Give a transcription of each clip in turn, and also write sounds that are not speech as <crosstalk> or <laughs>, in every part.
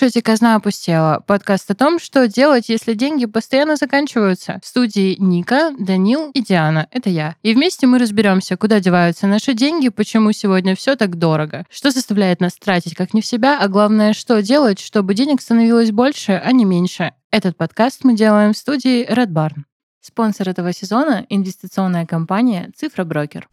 Слушаете «Казна опустела» — подкаст о том, что делать, если деньги постоянно заканчиваются. В студии Ника, Данил и Диана — это я. И вместе мы разберемся, куда деваются наши деньги, почему сегодня все так дорого, что заставляет нас тратить как не в себя, а главное, что делать, чтобы денег становилось больше, а не меньше. Этот подкаст мы делаем в студии Red Barn. Спонсор этого сезона — инвестиционная компания «Цифра Брокер».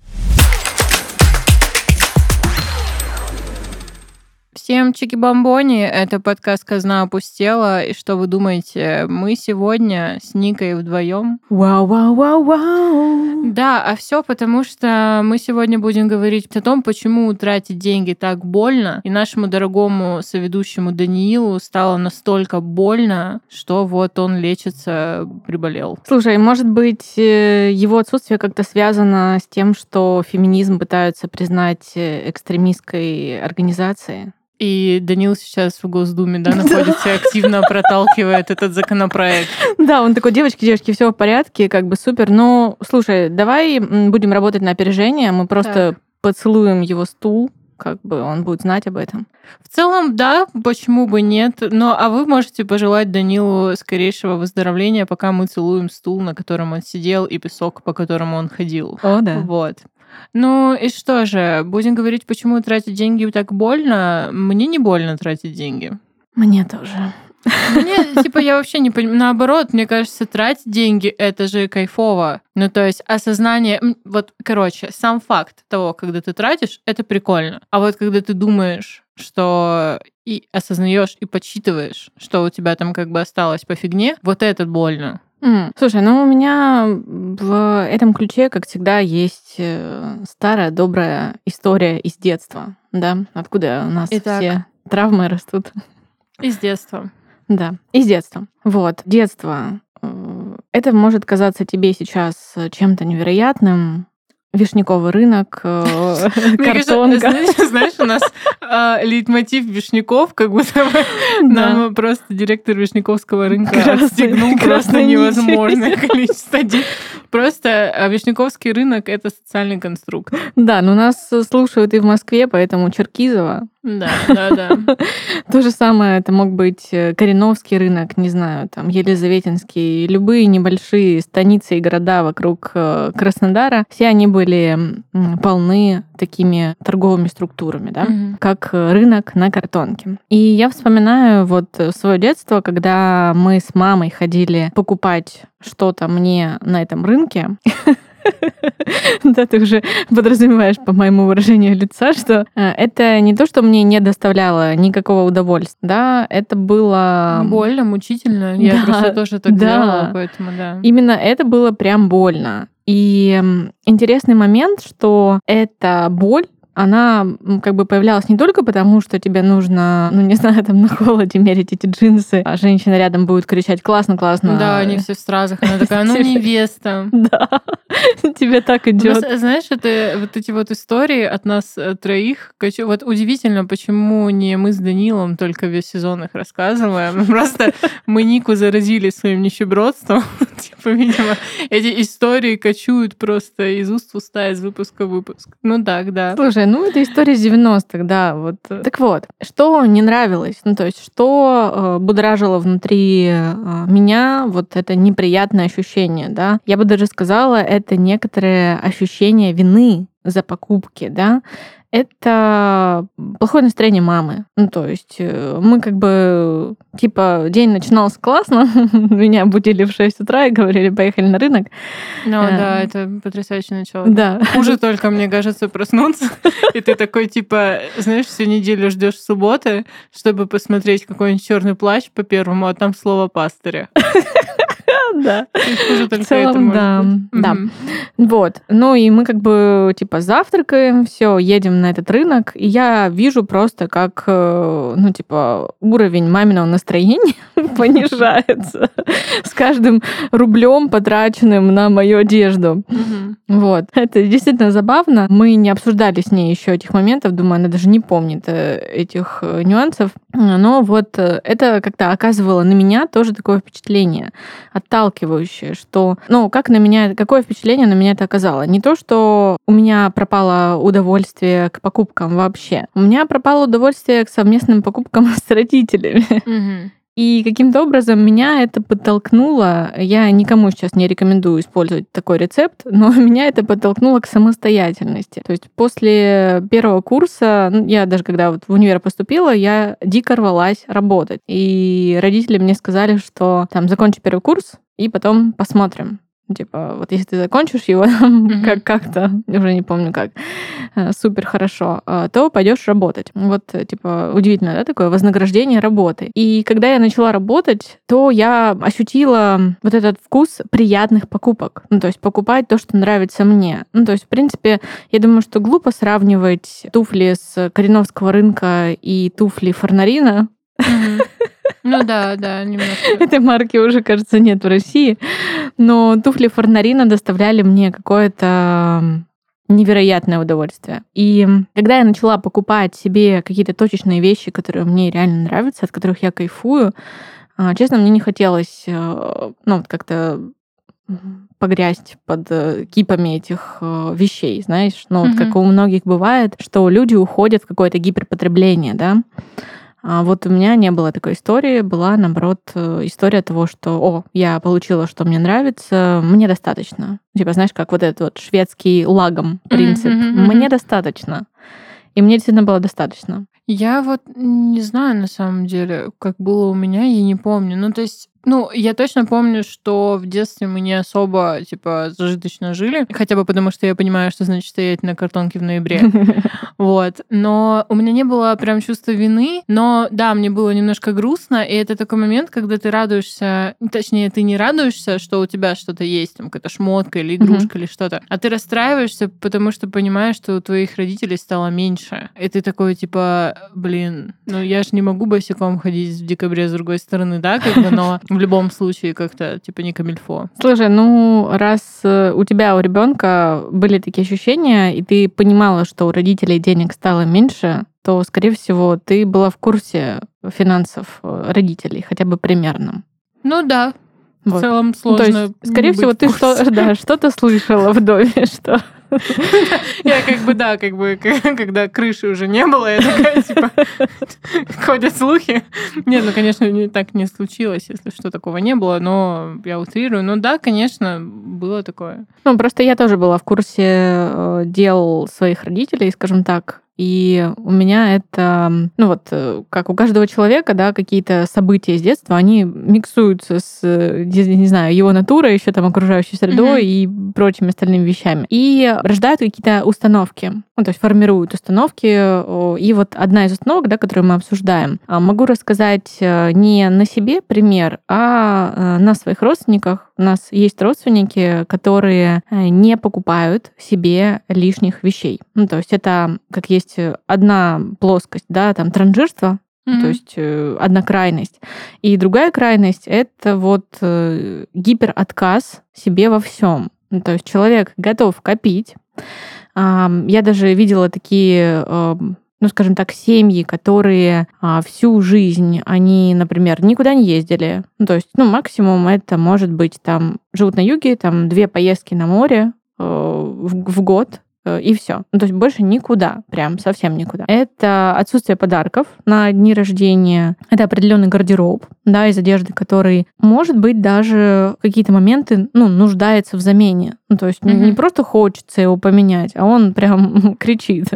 Всем чики-бомбони, это подкаст «Казна опустела». И что вы думаете, мы сегодня с Никой вдвоем? Вау-вау-вау-вау! Да, а все потому, что мы сегодня будем говорить о том, почему тратить деньги так больно. И нашему дорогому соведущему Даниилу стало настолько больно, что вот он лечится, приболел. Слушай, может быть, э, его отсутствие как-то связано с тем, что феминизм пытаются признать э, экстремистской организацией? И Данил сейчас в Госдуме, да, <laughs> находится, активно проталкивает этот законопроект. Да, он такой, девочки, девочки, все в порядке, как бы супер. Но, слушай, давай будем работать на опережение, мы просто поцелуем его стул, как бы он будет знать об этом. В целом, да, почему бы нет. Но а вы можете пожелать Данилу скорейшего выздоровления, пока мы целуем стул, на котором он сидел, и песок, по которому он ходил. О, да. Вот. Ну и что же, будем говорить, почему тратить деньги так больно? Мне не больно тратить деньги. Мне тоже. Мне, типа, я вообще не понимаю. Наоборот, мне кажется, тратить деньги — это же кайфово. Ну, то есть осознание... Вот, короче, сам факт того, когда ты тратишь, это прикольно. А вот когда ты думаешь, что и осознаешь и подсчитываешь, что у тебя там как бы осталось по фигне, вот это больно. Mm. Слушай, ну у меня в этом ключе, как всегда, есть э, старая добрая история из детства, да, откуда у нас Итак. все травмы растут. Из детства. Да, из детства. Вот, детство. Э, это может казаться тебе сейчас чем-то невероятным, Вишняковый рынок, э, <laughs> картонка. Знаешь, у нас а, лейтмотив Вишняков, как будто нам просто директор Вишняковского рынка отстегнул просто невозможное <laughs> количество денег. Просто а, Вишняковский рынок — это социальный конструкт. Да, но нас слушают и в Москве, поэтому Черкизово да, да, да. <laughs> То же самое это мог быть э, Кореновский рынок, не знаю, там Елизаветинский, любые небольшие станицы и города вокруг э, Краснодара, все они были полны такими торговыми структурами, да, угу. как рынок на картонке. И я вспоминаю вот свое детство, когда мы с мамой ходили покупать что-то мне на этом рынке. <laughs> <laughs> Да, ты уже подразумеваешь по моему выражению лица, что э, это не то, что мне не доставляло никакого удовольствия, да, это было... Больно, мучительно. Я просто тоже так делала, поэтому да. Именно это было прям больно. И интересный момент, что эта боль она как бы появлялась не только потому, что тебе нужно, ну не знаю, там на холоде мерить эти джинсы, а женщина рядом будет кричать «классно, классно». Да, они все в стразах. Она такая «ну <laughs> невеста». Да, <laughs> тебе так идет. Знаешь, это вот эти вот истории от нас э, троих. Вот удивительно, почему не мы с Данилом только весь сезон их рассказываем. <laughs> Просто мы Нику заразили своим нищебродством. Типа, видимо, эти истории кочуют просто из уст в уста, из выпуска в выпуск. Ну так, да. Слушай, ну это история из 90-х, да. Вот. Так вот, что не нравилось? Ну, то есть, что э, будоражило внутри э, меня вот это неприятное ощущение, да? Я бы даже сказала, это некоторое ощущение вины за покупки, да, это плохое настроение мамы. Ну, то есть э, мы как бы, типа, день начинался классно, <laughs> меня будили в 6 утра и говорили, поехали на рынок. Ну а, да, это потрясающее начало. Да. Хуже только, мне кажется, проснуться, <laughs> и ты такой, типа, знаешь, всю неделю ждешь субботы, чтобы посмотреть какой-нибудь черный плащ по первому, а там слово пастыря. <laughs> Да. В целом, да. Да. Вот. Ну и мы как бы типа завтракаем, все, едем на этот рынок, и я вижу просто, как, э, ну, типа, уровень маминого настроения <laughs> <laughs> понижается с каждым рублем, потраченным на мою одежду. Вот. Это действительно забавно. Мы не обсуждали с ней еще этих моментов, думаю, она даже не помнит э, этих э, нюансов. Но вот это как-то оказывало на меня тоже такое впечатление. Отталкивающее, что, ну, как на меня, какое впечатление на меня это оказало? Не то, что у меня пропало удовольствие к покупкам вообще. У меня пропало удовольствие к совместным покупкам <laughs> с родителями. Мгм. И каким-то образом меня это подтолкнуло, я никому сейчас не рекомендую использовать такой рецепт, но <laughs> меня это подтолкнуло к самостоятельности. То есть после первого курса, ну, я даже когда вот в универ поступила, я дико рвалась работать. И родители мне сказали, что там закончи первый курс, и потом посмотрим. Ну, Типа, вот если ты закончишь его <laughs> как- как-то, уже не помню как, э, супер хорошо, э, то пойдешь работать. Вот, э, типа, удивительно, да, такое вознаграждение работы. И когда я начала работать, то я ощутила вот этот вкус приятных покупок. Ну, то есть покупать то, что нравится мне. Ну, то есть, в принципе, я думаю, что глупо сравнивать туфли с Кореновского рынка и туфли Форнарина. Ну да, да, немножко. <laughs> Этой марки уже, кажется, нет в России. Но туфли Форнарина доставляли мне какое-то невероятное удовольствие. И когда я начала покупать себе какие-то точечные вещи, которые мне реально нравятся, от которых я кайфую, а, честно, мне не хотелось э, ну, вот как-то погрязть под э, кипами этих э, вещей, знаешь, ну вот как у многих бывает, что люди уходят в какое-то гиперпотребление, да, а вот у меня не было такой истории, была, наоборот, э, история того, что, о, я получила, что мне нравится, мне достаточно. Типа, знаешь, как вот этот вот шведский лагом принцип. мгм, мгм. Мне достаточно. И мне действительно было достаточно. Я вот не знаю, на самом деле, как было у меня, я не помню. Ну, то есть, ну, я точно помню, что в детстве мы не особо, типа, зажиточно жили. Хотя бы потому, что я понимаю, что значит стоять на картонке в ноябре. <laughs> Вот. Но у меня не было прям чувства вины. Но да, мне было немножко грустно. И это такой момент, когда ты радуешься, точнее, ты не радуешься, что у тебя что-то есть, там какая-то шмотка или игрушка или что-то, а ты расстраиваешься, потому что понимаешь, что у твоих родителей стало меньше. И ты такой, типа, блин, ну я же не могу босиком ходить в декабре с другой стороны, да, как бы, но <laughs> в любом случае как-то, типа, не камильфо. Слушай, ну раз э, у тебя, у ребенка были такие ощущения, и ты понимала, что у родителей денег стало меньше, то, скорее всего, ты была в курсе финансов э, родителей, хотя бы примерно. Ну да, в Вот. целом Ну, сложно. то есть, скорее всего, ты в что, <laughs> да, что-то слышала в доме, <laughs> что Я как бы, да, как бы, <laughs> когда крыши уже не было, я такая, типа, <laughs> ходят слухи. Нет, ну, конечно, не, так не случилось, если что, такого не было, но я утрирую. Ну да, конечно, было такое. Ну, просто я тоже была в курсе э, дел своих родителей, скажем так. И у меня это, ну вот, э, как у каждого человека, да, какие-то события из детства, они миксуются с, э, не знаю, его натурой, еще там окружающей средой и прочими остальными вещами. И рождают какие-то установки, ну, то есть формируют установки. И вот одна из установок, да, которую мы обсуждаем, а, могу рассказать э, не на себе пример, а на своих родственниках. У нас есть родственники, которые не покупают себе лишних вещей. Ну, то есть это как есть одна плоскость, да, там транжирство, Мгм. то есть э, одна крайность. И другая крайность это вот э, гиперотказ себе во всем. Ну, то есть человек готов копить. Я даже видела такие, ам, ну, скажем так, семьи, которые а, всю жизнь, они, например, никуда не ездили. Ну, то есть, ну, максимум это может быть там, живут на юге, там две поездки на море э, в, в год, э, и все. Ну, то есть больше никуда, прям совсем никуда. Это отсутствие подарков на дни рождения, это определенный гардероб, да, из одежды, который, может быть, даже в какие-то моменты, ну, нуждается в замене. Ну, то есть не- не просто хочется его поменять, а он прям <laughs> кричит.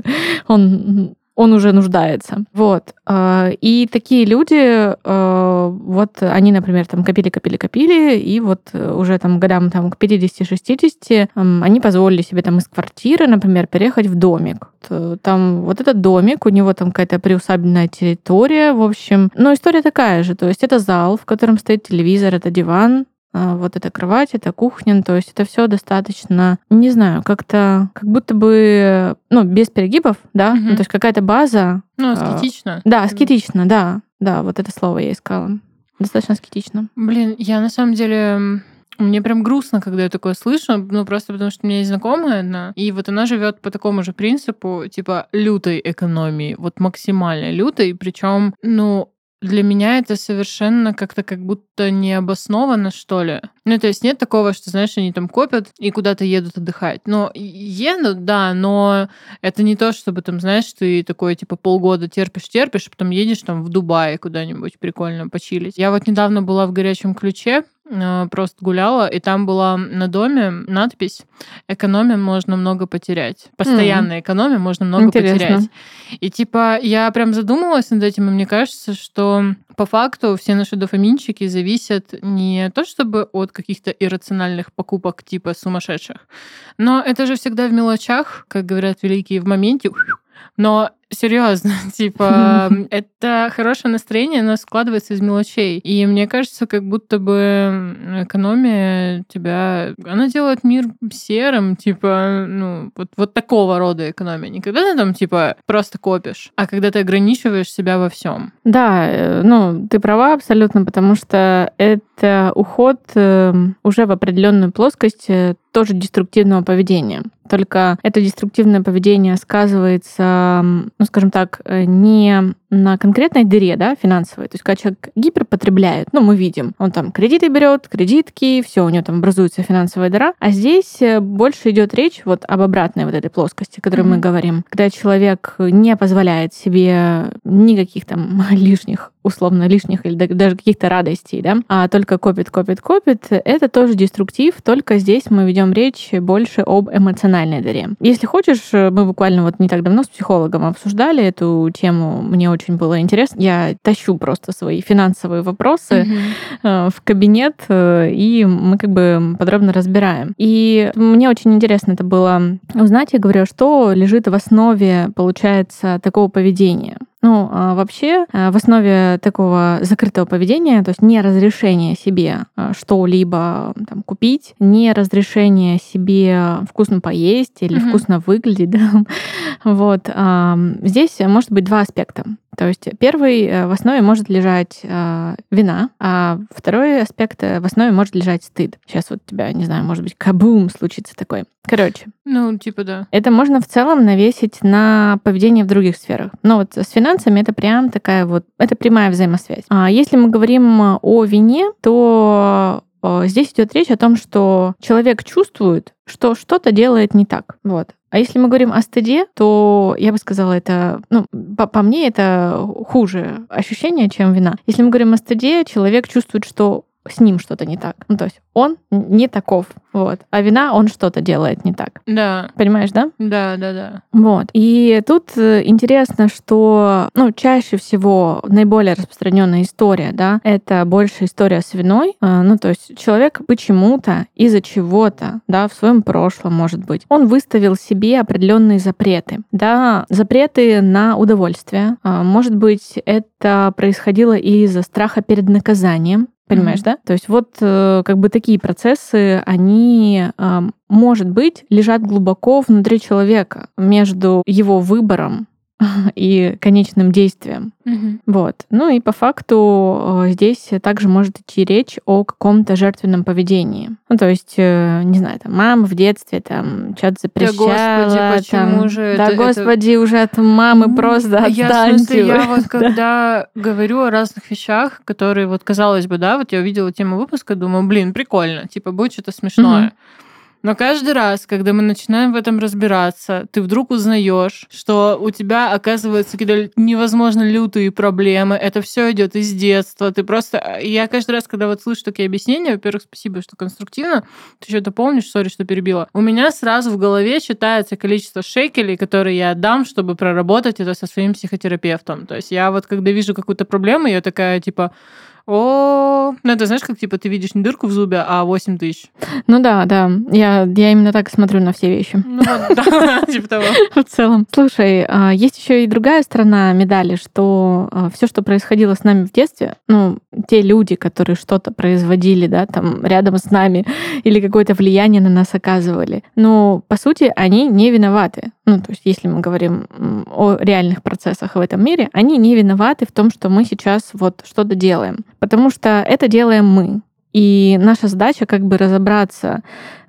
Он он уже нуждается. Вот. А, И такие люди, э, вот они, например, там копили, копили, копили, и вот э, уже там годам там, к 50-60 м, они позволили себе там из квартиры, например, переехать в домик. Там вот этот домик, у него там какая-то приусадебная территория, в общем. Но история такая же, то есть это зал, в котором стоит телевизор, это диван, а, вот эта кровать, это кухня, то есть это все достаточно, не знаю, как-то, как будто бы, ну, без перегибов, да, Мгм. Ну, то есть какая-то база. Ну, а, аскетично. Да, аскетично, да, да, вот это слово я искала. Достаточно аскетично. Блин, я на самом деле... Мне прям грустно, когда я такое слышу, ну просто потому что у меня есть знакомая одна, и вот она живет по такому же принципу, типа лютой экономии, вот максимально лютой, причем, ну, для меня это совершенно как-то как будто необоснованно, что ли. Ну, то есть нет такого, что, знаешь, они там копят и куда-то едут отдыхать. Но едут, да, но это не то, чтобы там, знаешь, ты такой, типа, полгода терпишь-терпишь, а потом едешь там в Дубай куда-нибудь прикольно почилить. Я вот недавно была в горячем ключе, просто гуляла, и там была на доме надпись «Экономим, можно много потерять». Постоянно mm. экономим, можно много Интересно. потерять. И типа я прям задумалась над этим, и мне кажется, что по факту все наши дофаминчики зависят не то чтобы от каких-то иррациональных покупок типа сумасшедших, но это же всегда в мелочах, как говорят великие, в моменте но серьезно, <laughs> типа, <laughs> это хорошее настроение, оно складывается из мелочей. И мне кажется, как будто бы экономия тебя, она делает мир серым, типа, ну, вот, вот такого рода экономия. Не когда ты там, типа, просто копишь, а когда ты ограничиваешь себя во всем. Да, э, ну, ты права абсолютно, потому что это уход эм, уже в определенную плоскость э, тоже деструктивного поведения. Только это деструктивное поведение сказывается, ну, скажем так, э, не на конкретной дыре, да, финансовой. То есть, когда человек гиперпотребляет, ну, мы видим, он там кредиты берет, кредитки, все, у него там образуется финансовая дыра. А здесь э, больше идет речь вот об обратной вот этой плоскости, о которой mm-hmm. мы говорим. Когда человек не позволяет себе никаких там <laughs> лишних условно лишних или даже каких-то радостей, да, а только копит, копит, копит, это тоже деструктив, только здесь мы ведем речь больше об эмоциональной дыре. Если хочешь, э, мы буквально вот не так давно с психологом обсуждали эту тему, мне очень было интересно. Я тащу просто свои финансовые вопросы mm-hmm. в кабинет, э, и мы как бы подробно разбираем. И мне очень интересно это было узнать, я говорю, что лежит в основе, получается, такого поведения. Ну, а вообще, э, в основе такого закрытого поведения, то есть не разрешение себе э, что-либо там, купить, не разрешение себе вкусно поесть или mm-hmm. вкусно выглядеть, <laughs> да, вот, здесь может быть два аспекта. То есть первый э, в основе может лежать э, вина, а второй аспект в основе может лежать стыд. Сейчас вот тебя, не знаю, может быть, кабум случится такой. Короче. Ну, типа да. Это можно в целом навесить на поведение в других сферах. Но вот с финансами это прям такая вот, это прямая взаимосвязь. А если мы говорим о вине, то э, здесь идет речь о том, что человек чувствует, что что-то делает не так. Вот. А если мы говорим о стыде, то я бы сказала, это, ну, по, по мне, это хуже ощущение, чем вина. Если мы говорим о стыде, человек чувствует, что с ним что-то не так. Ну, то есть он не таков, вот. А вина, он что-то делает не так. Да. Понимаешь, да? Да, да, да. Вот. И тут э, интересно, что, ну, чаще всего наиболее распространенная история, да, это больше история с виной. А, ну, то есть человек почему-то, из-за чего-то, да, в своем прошлом, может быть, он выставил себе определенные запреты, да, запреты на удовольствие. А, может быть, это происходило из-за страха перед наказанием, Понимаешь, mm-hmm. да? То есть вот э, как бы такие процессы, они, может быть, лежат глубоко внутри человека между его выбором <laughs> и конечным действием. Угу. Вот. Ну и по факту э, здесь также может идти речь о каком-то жертвенном поведении. Ну, то есть, э, не знаю, там, мама в детстве там что-то запрещала. Да, господи, почему там, же Да, это, господи, это... уже от мамы просто отстаньте. Я, в смысле, я вот <laughs> когда говорю о разных вещах, которые вот, казалось бы, да, вот я увидела тему выпуска, думаю, блин, прикольно, типа, будет что-то смешное. Угу. Но каждый раз, когда мы начинаем в этом разбираться, ты вдруг узнаешь, что у тебя оказываются какие-то невозможно лютые проблемы. Это все идет из детства. Ты просто... Я каждый раз, когда вот слышу такие объяснения, во-первых, спасибо, что конструктивно. Ты что это помнишь? Сори, что перебила. У меня сразу в голове считается количество шекелей, которые я отдам, чтобы проработать это со своим психотерапевтом. То есть я вот, когда вижу какую-то проблему, я такая, типа, о, ну это знаешь, как типа ты видишь не дырку в зубе, а 8 тысяч. Ну да, да. Я, я именно так смотрю на все вещи. Ну <laughs> да, типа того. <laughs> В целом. Слушай, а, есть еще и другая сторона медали, что а, все, что происходило с нами в детстве, ну, те люди, которые что-то производили, да, там рядом с нами, <laughs> или какое-то влияние на нас оказывали, ну, по сути, они не виноваты. Ну, то есть, если мы говорим о реальных процессах в этом мире, они не виноваты в том, что мы сейчас вот что-то делаем потому что это делаем мы. И наша задача как бы разобраться.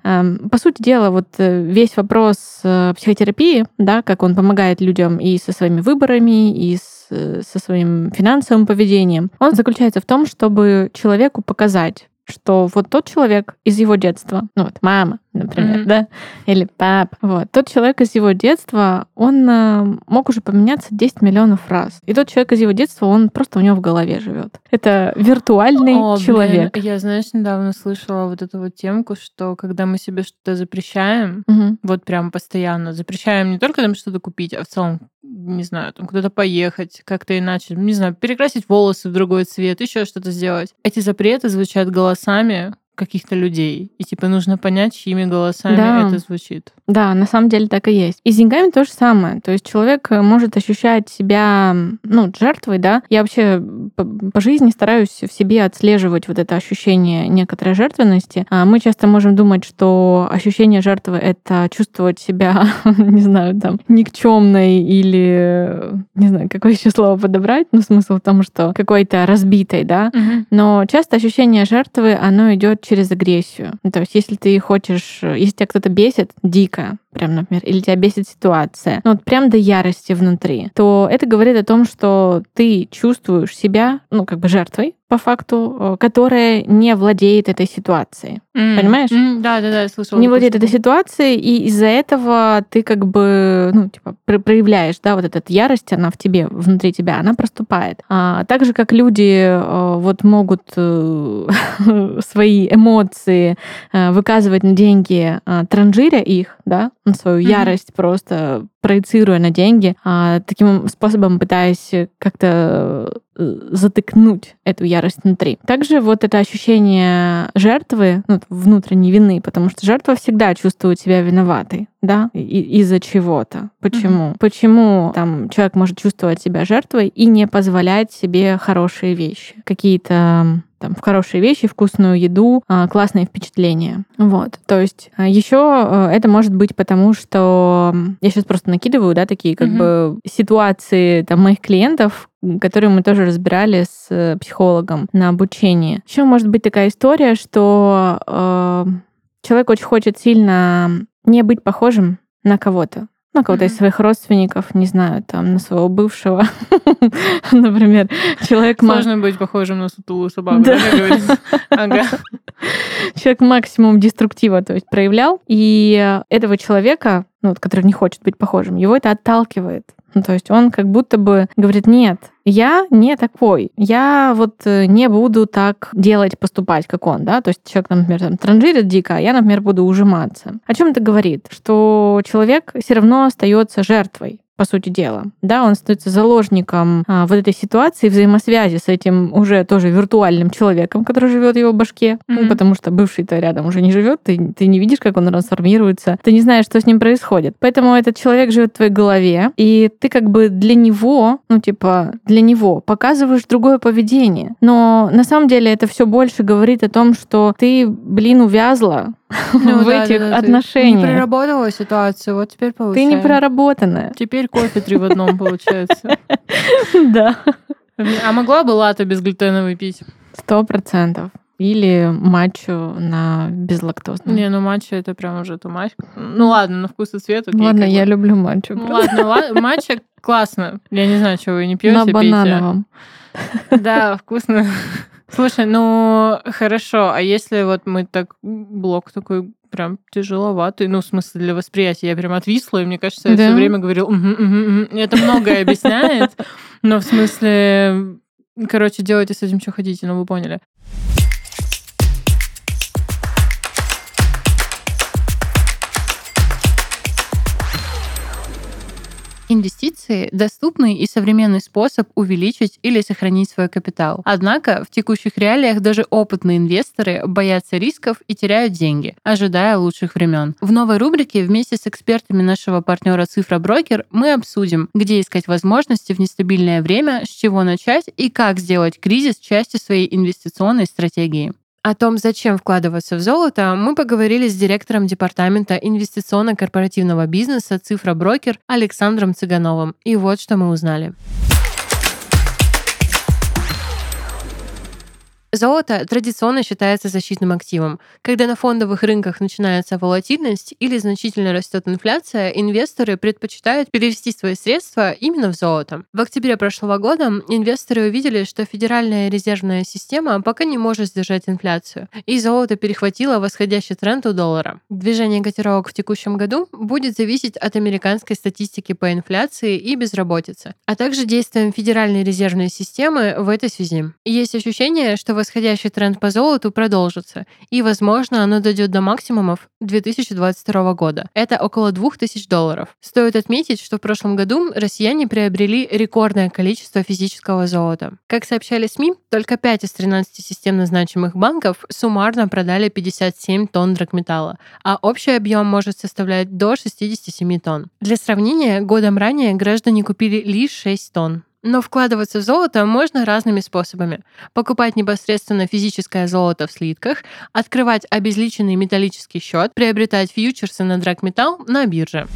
Эм, по сути дела, вот э, весь вопрос э, психотерапии, да, как он помогает людям и со своими выборами, и с, э, со своим финансовым поведением, он заключается в том, чтобы человеку показать, что вот тот человек из его детства, ну вот мама, например, mm-hmm. да, или пап, вот, тот человек из его детства, он э, мог уже поменяться 10 миллионов раз. И тот человек из его детства, он просто у него в голове живет. Это виртуальный О, человек. Блин, я, знаешь, недавно слышала вот эту вот темку, что когда мы себе что-то запрещаем, mm-hmm. вот прям постоянно, запрещаем не только там что-то купить, а в целом не знаю, там куда-то поехать, как-то иначе, не знаю, перекрасить волосы в другой цвет, еще что-то сделать. Эти запреты звучат голосами, каких-то людей. И типа нужно понять, чьими голосами да. это звучит. Да, на самом деле так и есть. И с деньгами то же самое. То есть человек э, может ощущать себя, ну, жертвой, да. Я вообще по, по жизни стараюсь в себе отслеживать вот это ощущение некоторой жертвенности. А мы часто можем думать, что ощущение жертвы — это чувствовать себя, <laughs> не знаю, там, никчемной или, не знаю, какое еще слово подобрать, но смысл в том, что какой-то разбитой, да. Угу. Но часто ощущение жертвы, оно идет через агрессию. Ну, то есть, если ты хочешь, если тебя кто-то бесит дико, прям, например, или тебя бесит ситуация, ну вот прям до ярости внутри, то это говорит о том, что ты чувствуешь себя, ну, как бы жертвой, по факту, э, которая не владеет этой ситуацией. Mm. Понимаешь? Mm, да, да, да, я слышала. Не владеет этой ситуацией, и из-за этого ты как бы, ну, типа, проявляешь, да, вот эта ярость, она в тебе, внутри тебя, она проступает. А, так же, как люди э, вот могут э, <laughs> свои эмоции выказывать на деньги, транжиря их, да, на свою mm-hmm. ярость просто проецируя на деньги, а, таким способом пытаясь как-то э, затыкнуть эту ярость внутри. Также вот это ощущение жертвы, ну, внутренней вины, потому что жертва всегда чувствует себя виноватой, да, из-за чего-то. Почему? Mm-hmm. Почему там человек может чувствовать себя жертвой и не позволять себе хорошие вещи, какие-то там, в хорошие вещи, вкусную еду, а, классные впечатления. Вот. То есть а, еще э, это может быть потому, что я сейчас просто накидываю, да, такие как mm-hmm. бы ситуации там моих клиентов, которые мы тоже разбирали с э, психологом на обучении. Еще может быть такая история, что э, человек очень хочет сильно не быть похожим на кого-то на кого-то из своих родственников, не знаю, там, на своего бывшего, <laughs> например, человек... Сложно быть похожим на сутулую собаку, да, <laughs> Ага. Человек максимум деструктива, то есть проявлял, и этого человека, ну, который не хочет быть похожим, его это отталкивает. Ну, то есть он как будто бы говорит, нет, я не такой, я вот э, не буду так делать, поступать, как он, да, то есть человек, например, там, транжирит дико, а я, например, буду ужиматься. О чем это говорит? Что человек все равно остается жертвой по сути дела. Да, он становится заложником а, вот этой ситуации взаимосвязи с этим уже тоже виртуальным человеком, который живет в его башке, mm-hmm. ну, потому что бывший-то рядом уже не живет, ты, ты не видишь, как он трансформируется, ты не знаешь, что с ним происходит. Поэтому этот человек живет в твоей голове, и ты как бы для него, ну, типа, для него показываешь другое поведение. Но на самом деле это все больше говорит о том, что ты, блин, увязла <laughs> ну, в да, этих да, да, отношениях. Ты не проработала ситуацию, вот теперь получается. Ты не проработанная. Теперь кофе три в одном получается. <laughs> Да. А могла бы латте безглютеновый пить? Сто процентов. Или матчу на безлактозном. Не, ну матча это прям уже тумач. Ну ладно, на вкус и цвет. Окей, ладно, я бы. люблю матчу. Ну ладно, <laughs> матча классно. Я не знаю, чего вы не пьете. На банановом. Да, вкусно. Слушай, ну хорошо, а если вот мы так блок такой прям тяжеловатый, ну, в смысле, для восприятия. Я прям отвисла, и мне кажется, я да? все время говорил, угу, угу, угу. это многое объясняет, но в смысле, короче, делайте с этим, что хотите, ну, вы поняли. Инвестиции – доступный и современный способ увеличить или сохранить свой капитал. Однако в текущих реалиях даже опытные инвесторы боятся рисков и теряют деньги, ожидая лучших времен. В новой рубрике вместе с экспертами нашего партнера Цифра Брокер мы обсудим, где искать возможности в нестабильное время, с чего начать и как сделать кризис частью своей инвестиционной стратегии. О том, зачем вкладываться в золото, мы поговорили с директором департамента инвестиционно-корпоративного бизнеса «Цифра Брокер» Александром Цыгановым. И вот, что мы узнали. Золото традиционно считается защитным активом. Когда на фондовых рынках начинается волатильность или значительно растет инфляция, инвесторы предпочитают перевести свои средства именно в золото. В октябре прошлого года инвесторы увидели, что Федеральная резервная система пока не может сдержать инфляцию, и золото перехватило восходящий тренд у доллара. Движение котировок в текущем году будет зависеть от американской статистики по инфляции и безработице, а также действием Федеральной резервной системы в этой связи. Есть ощущение, что восходящий тренд по золоту продолжится, и, возможно, оно дойдет до максимумов 2022 года. Это около 2000 долларов. Стоит отметить, что в прошлом году россияне приобрели рекордное количество физического золота. Как сообщали СМИ, только 5 из 13 системно значимых банков суммарно продали 57 тонн драгметалла, а общий объем может составлять до 67 тонн. Для сравнения, годом ранее граждане купили лишь 6 тонн. Но вкладываться в золото можно разными способами. Покупать непосредственно физическое золото в слитках, открывать обезличенный металлический счет, приобретать фьючерсы на драгметалл на бирже.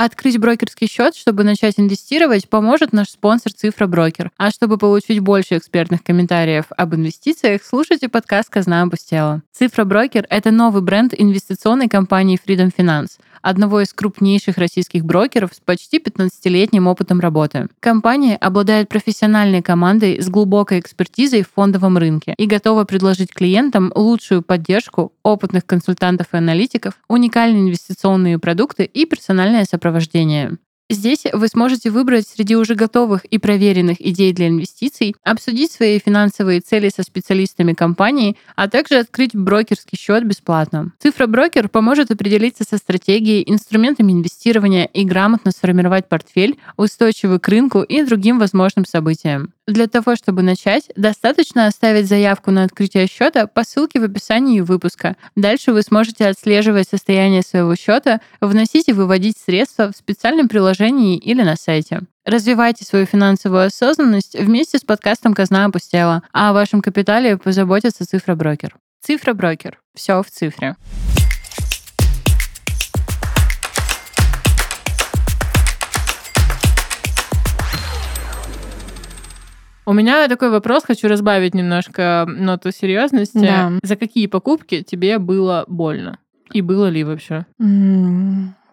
Открыть брокерский счет, чтобы начать инвестировать, поможет наш спонсор Цифра Брокер. А чтобы получить больше экспертных комментариев об инвестициях, слушайте подкаст «Казна опустела». Цифра Брокер — это новый бренд инвестиционной компании Freedom Finance, одного из крупнейших российских брокеров с почти 15-летним опытом работы. Компания обладает профессиональной командой с глубокой экспертизой в фондовом рынке и готова предложить клиентам лучшую поддержку опытных консультантов и аналитиков, уникальные инвестиционные продукты и персональное сопровождение. Здесь вы сможете выбрать среди уже готовых и проверенных идей для инвестиций, обсудить свои финансовые цели со специалистами компании, а также открыть брокерский счет бесплатно. Цифра брокер поможет определиться со стратегией, инструментами инвестирования и грамотно сформировать портфель, устойчивый к рынку и другим возможным событиям. Для того, чтобы начать, достаточно оставить заявку на открытие счета по ссылке в описании выпуска. Дальше вы сможете отслеживать состояние своего счета, вносить и выводить средства в специальном приложении или на сайте. Развивайте свою финансовую осознанность вместе с подкастом «Казна опустела», а о вашем капитале позаботится цифроброкер. Цифроброкер. Все в цифре. У меня такой вопрос, хочу разбавить немножко ноту серьезности. Да. За какие покупки тебе было больно? И было ли вообще?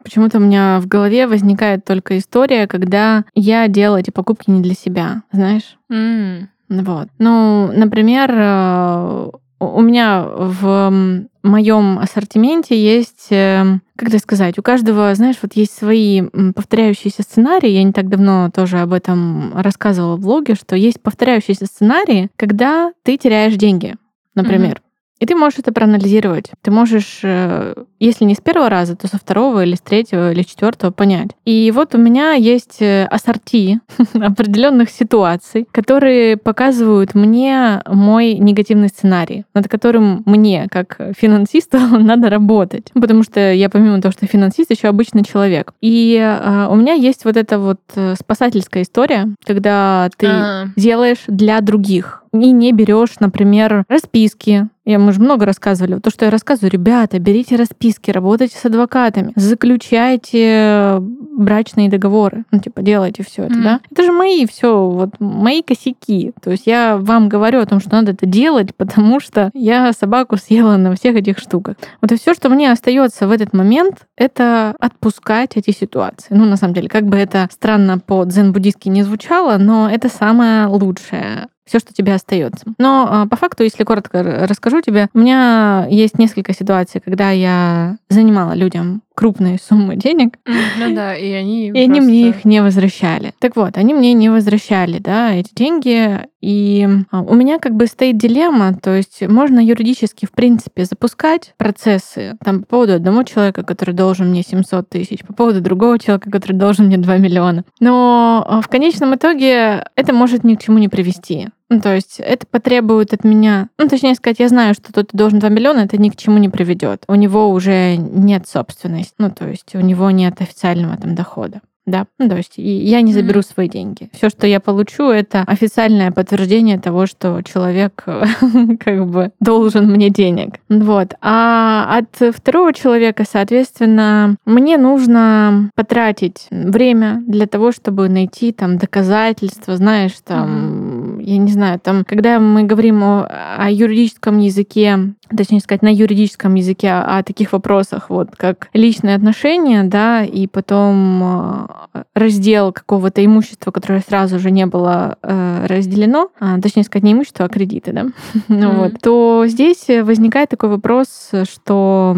Почему-то у меня в голове возникает только история, когда я делала эти покупки не для себя, знаешь? М, Вот. Ну, например, э, у меня в моем ассортименте есть, э, как это сказать, у каждого, знаешь, вот есть свои повторяющиеся сценарии. Я не так давно тоже об этом рассказывала в блоге, что есть повторяющиеся сценарии, когда ты теряешь деньги, например. И ты можешь это проанализировать. Ты можешь, э, если не с первого раза, то со второго или с третьего или с четвертого понять. И вот у меня есть э, ассорти <laughs> определенных ситуаций, которые показывают мне мой негативный сценарий, над которым мне, как финансисту, <laughs> надо работать. Потому что я, помимо того, что финансист, еще обычный человек. И э, у меня есть вот эта вот спасательская история, когда ты а, делаешь для других и не берешь, например, расписки. Я, мы же много рассказывали. То, что я рассказываю, ребята, берите расписки, работайте с адвокатами, заключайте брачные договоры, ну, типа, делайте все это, Мгм. да. Это же мои все, вот мои косяки. То есть я вам говорю о том, что надо это делать, потому что я собаку съела на всех этих штуках. Вот и все, что мне остается в этот момент, это отпускать эти ситуации. Ну, на самом деле, как бы это странно по дзен-буддистски не звучало, но это самое лучшее все, что тебе остается. Но а, по факту, если коротко расскажу тебе, у меня есть несколько ситуаций, когда я занимала людям крупные суммы денег, ну да, и они <laughs> и они мне просто- их не возвращали. Так вот, они мне не возвращали, да, эти деньги. И а, у меня как бы стоит дилемма, то есть можно юридически, в принципе, запускать процессы там по поводу одного человека, который должен мне 700 тысяч, по поводу другого человека, который должен мне 2 миллиона. Но а, в конечном итоге это может ни к чему не привести. Ну, то есть это потребует от меня, ну, точнее сказать, я знаю, что тот должен 2 миллиона, это ни к чему не приведет. У него уже нет собственности, ну, то есть у него нет официального там дохода. Да, ну, то есть я не заберу mm-hmm. свои деньги. Все, что я получу, это официальное подтверждение того, что человек <laughs> как бы должен мне денег. Вот. А от второго человека, соответственно, мне нужно потратить время для того, чтобы найти там доказательства, знаешь, там, mm-hmm. Я не знаю, там, когда мы говорим о, о юридическом языке, точнее сказать, на юридическом языке о, о таких вопросах, вот как личные отношения, да, и потом э, раздел какого-то имущества, которое сразу же не было э, разделено, а, точнее сказать, не имущество, а кредиты, да, mm-hmm. <laughs> вот, то здесь возникает такой вопрос, что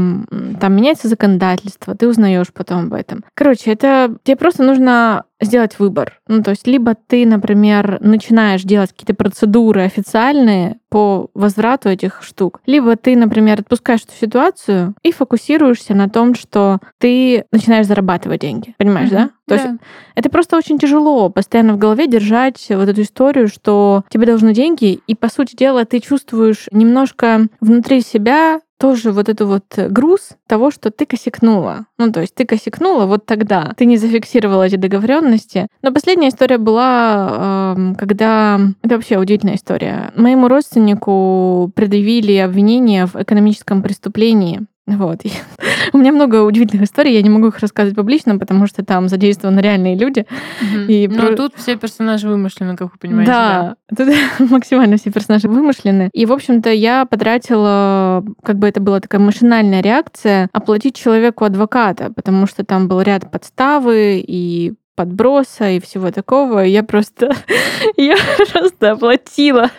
там меняется законодательство, ты узнаешь потом об этом. Короче, это тебе просто нужно сделать выбор. Ну, то есть либо ты, например, начинаешь делать какие-то процедуры официальные по возврату этих штук, либо ты, например, отпускаешь эту ситуацию и фокусируешься на том, что ты начинаешь зарабатывать деньги. Понимаешь, mm-hmm. да? То да. есть это просто очень тяжело постоянно в голове держать вот эту историю, что тебе должны деньги, и, по сути дела, ты чувствуешь немножко внутри себя тоже вот эту вот груз того, что ты косякнула. Ну, то есть ты косякнула вот тогда. Ты не зафиксировала эти договоренности. Но последняя история была, когда... Это вообще удивительная история. Моему родственнику предъявили обвинение в экономическом преступлении вот. <laughs> У меня много удивительных историй, я не могу их рассказывать публично, потому что там задействованы реальные люди. Угу. И Но про... тут все персонажи вымышлены, как вы понимаете. Да, да, тут <laughs> максимально все персонажи вымышлены. И, в общем-то, я потратила, как бы это была такая машинальная реакция, оплатить человеку адвоката, потому что там был ряд подставы и подброса и всего такого. Я просто, <laughs> я просто оплатила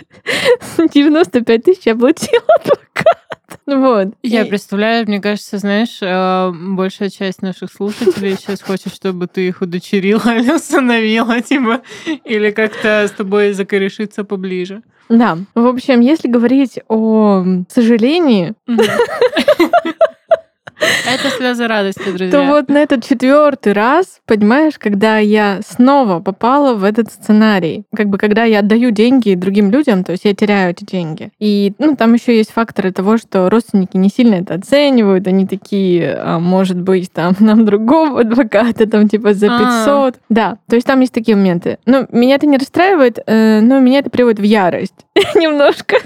95 тысяч, оплатила <laughs> адвоката. Вот. Я и... представляю, мне кажется, знаешь, э, большая часть наших слушателей <laughs> сейчас хочет, чтобы ты их удочерила или установила, типа, или как-то с тобой закорешиться поближе. Да. В общем, если говорить о сожалении, это слезы радости, друзья. То вот на этот четвертый раз, понимаешь, когда я снова попала в этот сценарий, как бы когда я отдаю деньги другим людям, то есть я теряю эти деньги. И ну, там еще есть факторы того, что родственники не сильно это оценивают, они такие, а, может быть, там <laughs> нам другого адвоката, там типа за 500. А-а-а. Да, то есть там есть такие моменты. Ну, меня это не расстраивает, э, но меня это приводит в ярость <laughs> немножко.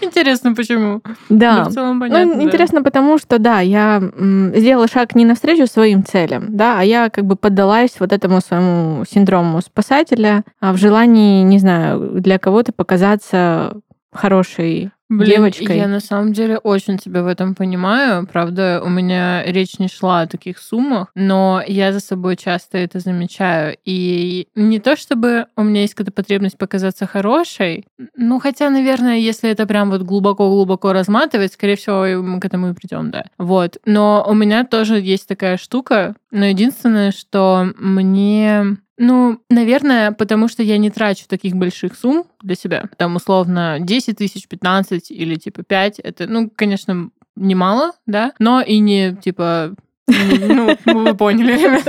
Интересно, почему? Да. Ну, понятно, ну, интересно, потому что, да, я сделала шаг не навстречу своим целям, да, а я как бы поддалась вот этому своему синдрому спасателя а в желании, не знаю, для кого-то показаться хорошей Блин, девочкой. Я на самом деле очень тебя в этом понимаю. Правда, у меня речь не шла о таких суммах, но я за собой часто это замечаю. И не то чтобы у меня есть какая-то потребность показаться хорошей, ну хотя, наверное, если это прям вот глубоко-глубоко разматывать, скорее всего, мы к этому и придем, да. Вот. Но у меня тоже есть такая штука, но единственное, что мне ну, наверное, потому что я не трачу таких больших сумм для себя. Там, условно, 10 тысяч, 15 или, типа, 5. Это, ну, конечно, немало, да, но и не, типа, ну, вы поняли.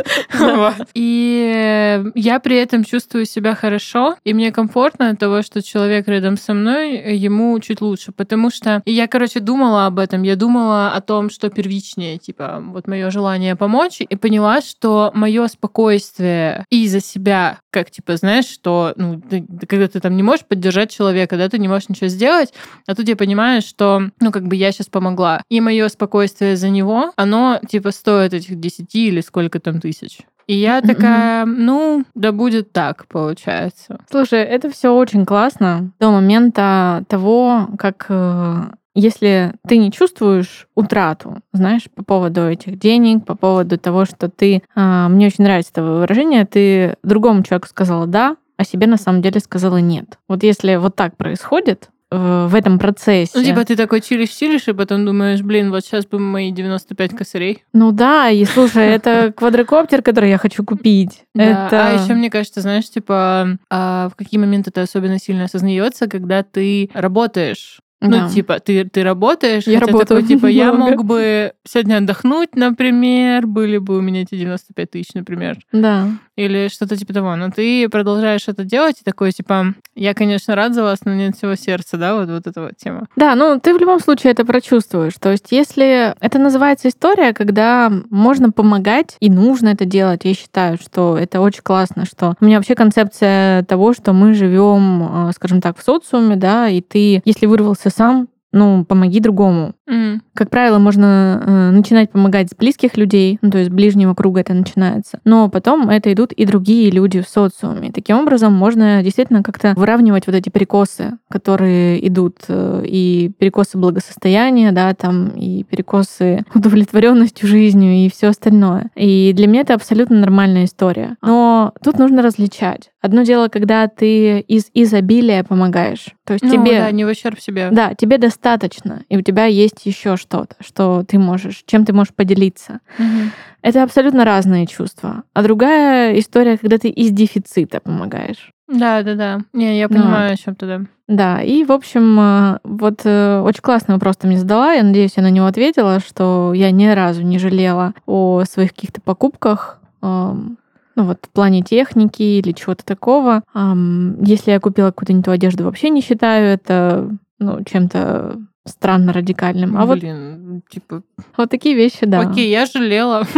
<laughs> И я при этом чувствую себя хорошо, и мне комфортно от того, что человек рядом со мной, ему чуть лучше, потому что я, короче, думала об этом, я думала о том, что первичнее, типа, вот мое желание помочь, и поняла, что мое спокойствие и за себя, как, типа, знаешь, что, ну, ты, когда ты там не можешь поддержать человека, да, ты не можешь ничего сделать, а тут я понимаю, что, ну, как бы я сейчас помогла. И мое спокойствие за него, оно, типа, стоит этих 10 или сколько там тысяч. И я такая, ну, да будет так, получается. Слушай, это все очень классно до момента того, как э, если ты не чувствуешь утрату, знаешь, по поводу этих денег, по поводу того, что ты... А, мне очень нравится это выражение, ты другому человеку сказала «да», а себе на самом деле сказала «нет». Вот если вот так происходит, в этом процессе. Ну, типа ты такой чилишь-чилишь, и потом думаешь, блин, вот сейчас бы мои 95 косарей. Ну да, и слушай, это квадрокоптер, который я хочу купить. Да, это... А еще мне кажется, знаешь, типа, а в какие моменты это особенно сильно осознается, когда ты работаешь Ну, Да. типа, ты, ты работаешь, Я работаю такой, типа, я мог бы сегодня отдохнуть, например, были бы у меня эти 95 тысяч, например, Да. или что-то типа того. Но ты продолжаешь это делать, и такой, типа, я, конечно, рад за вас, но нет всего сердца, да, вот, вот эта вот тема. Да, ну ты в любом случае это прочувствуешь. То есть, если это называется история, когда можно помогать и нужно это делать, я считаю, что это очень классно, что у меня вообще концепция того, что мы живем, э, скажем так, в социуме, да, и ты, если вырвался сам, ну, помоги другому. М. Как правило, можно э, начинать помогать с близких людей, ну, то есть с ближнего круга это начинается. Но потом это идут и другие люди в социуме. Таким образом, можно действительно как-то выравнивать вот эти перекосы, которые идут, э, и перекосы благосостояния, да, там, и перекосы <laughs> удовлетворенностью жизнью и все остальное. И для меня это абсолютно нормальная история. Но тут нужно различать. Одно дело, когда ты из изобилия помогаешь. То есть Ну, тебе да, не в ущерб себе. да, тебе достаточно, и у тебя есть еще что-то, что ты можешь, чем ты можешь поделиться. Мгм. Это абсолютно разные чувства. А другая история, когда ты из дефицита помогаешь. Да, да, да. Не, я Ну, понимаю, о чем ты, да. Да, и, в общем, э, вот э, очень классный вопрос ты мне задала. Я надеюсь, я на него ответила, что я ни разу не жалела о своих каких-то покупках. Ну вот в плане техники или чего-то такого. Если я купила какую-то не ту одежду, вообще не считаю это ну, чем-то странно радикальным. А вот, Блин, типа, вот такие вещи, да. окей, я жалела. <laughs>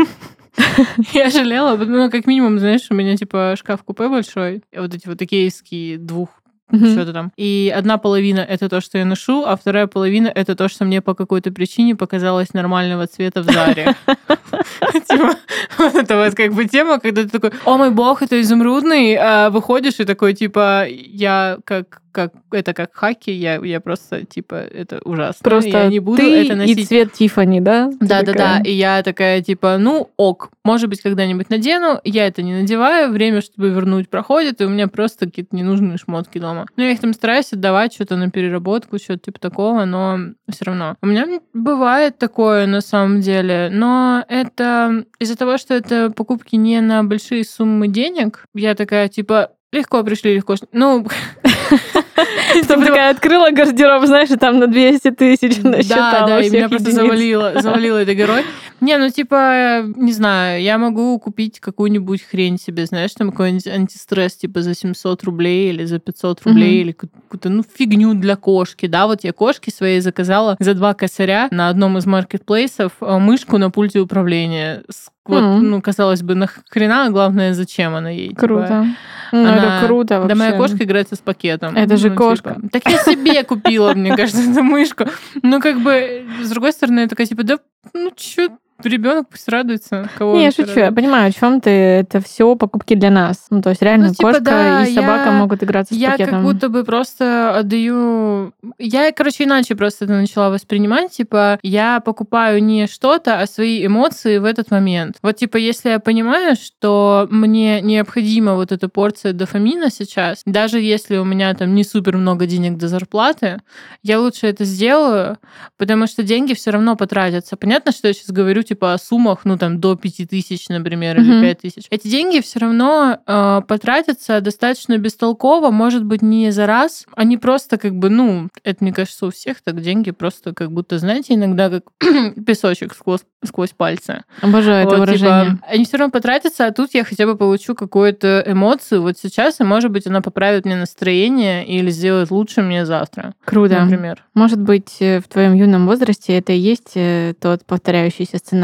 Я жалела, ну, как минимум, знаешь, у меня, типа, шкаф-купе большой, вот эти вот икеевские двух Мгм. что-то там. И одна половина это то, что я ношу, а вторая половина это то, что мне по какой-то причине показалось нормального цвета в Заре. <laughs> Типа, вот это вот как бы тема, когда ты такой, о мой бог, это изумрудный, а выходишь и такой, типа, я как как это как хаки, я, я просто, типа, это ужасно. Просто я не буду ты это носить. и цвет Тифани, да? Ты Да, да, да. такая, И я такая, типа, ну, ок, может быть, когда-нибудь надену. Я это не надеваю, время, чтобы вернуть, проходит, и у меня просто какие-то ненужные шмотки дома. Ну, я их там стараюсь отдавать что-то на переработку, что-то типа такого, но все равно. У меня бывает такое на самом деле, но это из-за того, что это покупки не на большие суммы денег, я такая, типа, легко пришли, легко... Ну, <laughs> Потом такая открыла гардероб, знаешь, и там на 200 тысяч Да, насчитала да, и всех меня просто завалило, завалило этой горой. Не, ну типа, не знаю, я могу купить какую-нибудь хрень себе, знаешь, там какой-нибудь антистресс, типа за 700 рублей или за 500 рублей, или какую-то, ну, фигню для кошки, да, вот я кошки своей заказала за два косаря на одном из маркетплейсов э, мышку на пульте управления. Вот, ну, казалось бы, нахрена, а главное, зачем она ей? типа. Ну, Она- это круто Да вообще. моя кошка играется с пакетом. Это же Ну, кошка. типа, Так я себе купила, мне кажется, эту мышку. Ну, как бы, с другой стороны, я такая, типа, да, ну, чё, ребенок пусть радуется. Кого Не, я шучу, я радует? понимаю, о чем ты. Это все покупки для нас. Ну, то есть реально Ну, типа, кошка да, и собака я- могут играться с Я пакетом. как будто бы просто отдаю... Я, короче, иначе просто это начала воспринимать. Типа, я покупаю не что-то, а свои эмоции в этот момент. Вот, типа, если я понимаю, что мне необходима вот эта порция дофамина сейчас, даже если у меня там не супер много денег до зарплаты, я лучше это сделаю, потому что деньги все равно потратятся. Понятно, что я сейчас говорю, типа, о суммах, ну, там, до 5 тысяч, например, или Мгм. 5 тысяч. Эти деньги все равно э, потратятся достаточно бестолково, может быть, не за раз. Они просто как бы, ну, это, мне кажется, у всех так деньги просто как будто, знаете, иногда как <clears throat> песочек сквозь, сквозь пальцы. Обожаю это Вот, выражение. типа, они все равно потратятся, а тут я хотя бы получу какую-то эмоцию вот сейчас, и, может быть, она поправит мне настроение или сделает лучше мне завтра, Круто. например. Может быть, э, в твоем юном возрасте это и есть э, тот повторяющийся сценарий.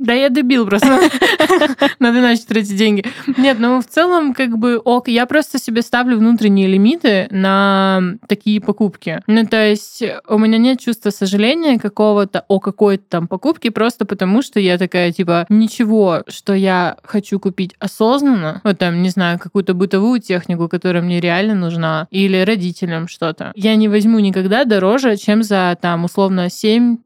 Да я дебил просто. <laughs> Надо иначе тратить деньги. Нет, ну в целом, как бы, ок, я просто себе ставлю внутренние лимиты на такие покупки. Ну, то есть у меня нет чувства сожаления какого-то о какой-то там покупке, просто потому что я такая, типа, ничего, что я хочу купить осознанно, вот там, не знаю, какую-то бытовую технику, которая мне реально нужна, или родителям что-то, я не возьму никогда дороже, чем за, там, условно, 7-10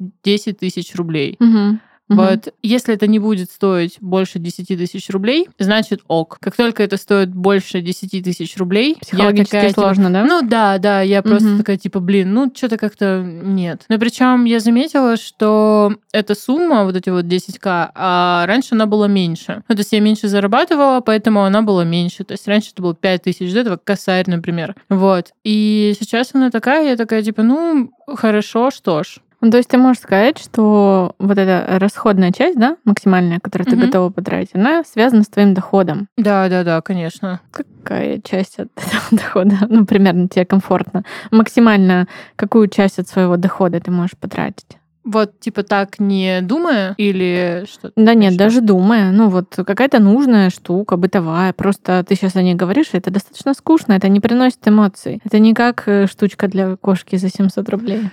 тысяч рублей. Мгм. Мгм. Вот, если это не будет стоить больше 10 тысяч рублей, значит ок. Как только это стоит больше 10 тысяч рублей, я Психологически такая, типа, сложно, да? ну да, да, я просто Мгм. такая, типа, блин, ну что-то как-то нет. Но причем я заметила, что эта сумма, вот эти вот 10к, а раньше она была меньше. Ну, то есть я меньше зарабатывала, поэтому она была меньше. То есть раньше это было 5 тысяч, до этого косарь, например. Вот. И сейчас она такая, я такая, типа, ну, хорошо, что ж. Ну, То есть ты можешь сказать, что вот эта расходная часть, да, максимальная, которую ты Мгм. готова потратить, она связана с твоим доходом. Да, да, да, конечно. Какая часть от этого <laughs> дохода, ну, примерно тебе комфортно? Максимально какую часть от своего дохода ты можешь потратить? Вот, типа, так не думая или что-то? Да нет, еще? даже думая, ну вот какая-то нужная штука, бытовая, просто ты сейчас о ней говоришь, это достаточно скучно, это не приносит эмоций. Это не как э, штучка для кошки за 700 рублей.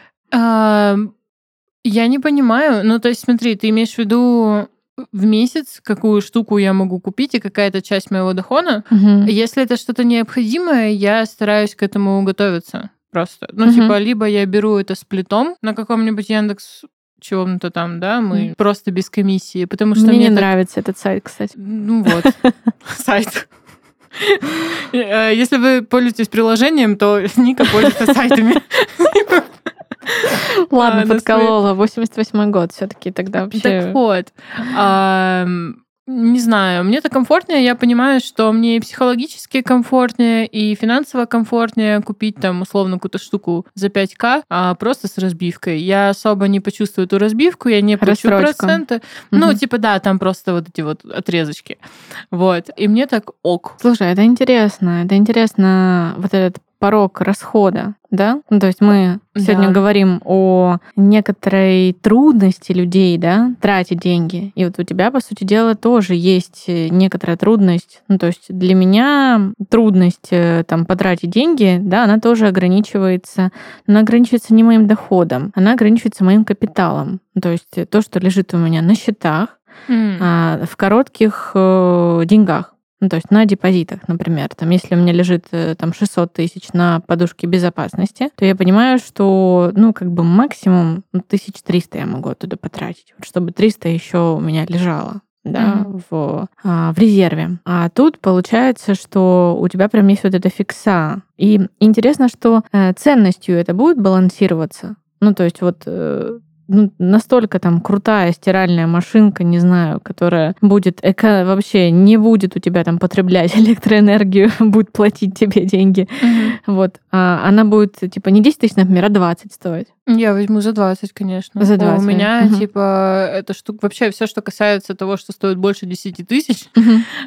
Я не понимаю. Ну, то есть, смотри, ты имеешь в виду в месяц, какую штуку я могу купить и какая-то часть моего дохода. Мгм. Если это что-то необходимое, я стараюсь к этому готовиться просто. Ну, Мгм. типа, либо я беру это с плитом на каком-нибудь Яндекс чем-то там, да, мы Мгм. просто без комиссии, потому что Мне мне, не так- нравится этот сайт, кстати. Ну вот, <laughs> сайт. Э, Если вы пользуетесь приложением, то <laughs> Ника пользуется сайтами. <laughs> <laughs> Ладно, А, подколола. 88 год все таки тогда вообще... Так вот, не знаю, мне это комфортнее, я понимаю, что мне и психологически комфортнее, и финансово комфортнее купить там условно какую-то штуку за 5к, а просто с разбивкой. Я особо не почувствую эту разбивку, я не плачу проценты. Ну, Мгм. типа, да, там просто вот эти вот отрезочки. Вот. И мне так ок. Слушай, это интересно. Это интересно, вот этот порог расхода, да? Ну, то есть мы сегодня Да. говорим о некоторой трудности людей, да, тратить деньги. И вот у тебя, по сути дела, тоже есть э, некоторая трудность. Ну, то есть для меня трудность э, там потратить деньги, да, она тоже ограничивается. Она ограничивается не моим доходом, она ограничивается моим капиталом. Ну, То есть э, то, что лежит у меня на счетах, а, в коротких деньгах. Ну, то есть на депозитах, например. Там, если у меня лежит э, там 600 тысяч на подушке безопасности, то я понимаю, что, ну, как бы максимум ну, 1300 я могу оттуда потратить, вот чтобы 300 еще у меня лежало да, в, а, в резерве. А тут получается, что у тебя прям есть вот эта фикса. И интересно, что э, ценностью это будет балансироваться. Ну, то есть вот э, ну, настолько там крутая стиральная машинка, не знаю, которая будет эко- вообще не будет у тебя там потреблять <laughs> электроэнергию, будет платить тебе деньги. Мгм. Вот. А она будет типа не 10 тысяч, например, а 20 стоить. Я возьму за 20, конечно. За У 20, меня, мгм. типа, эта штука... Вообще, все, что касается того, что стоит больше 10 тысяч,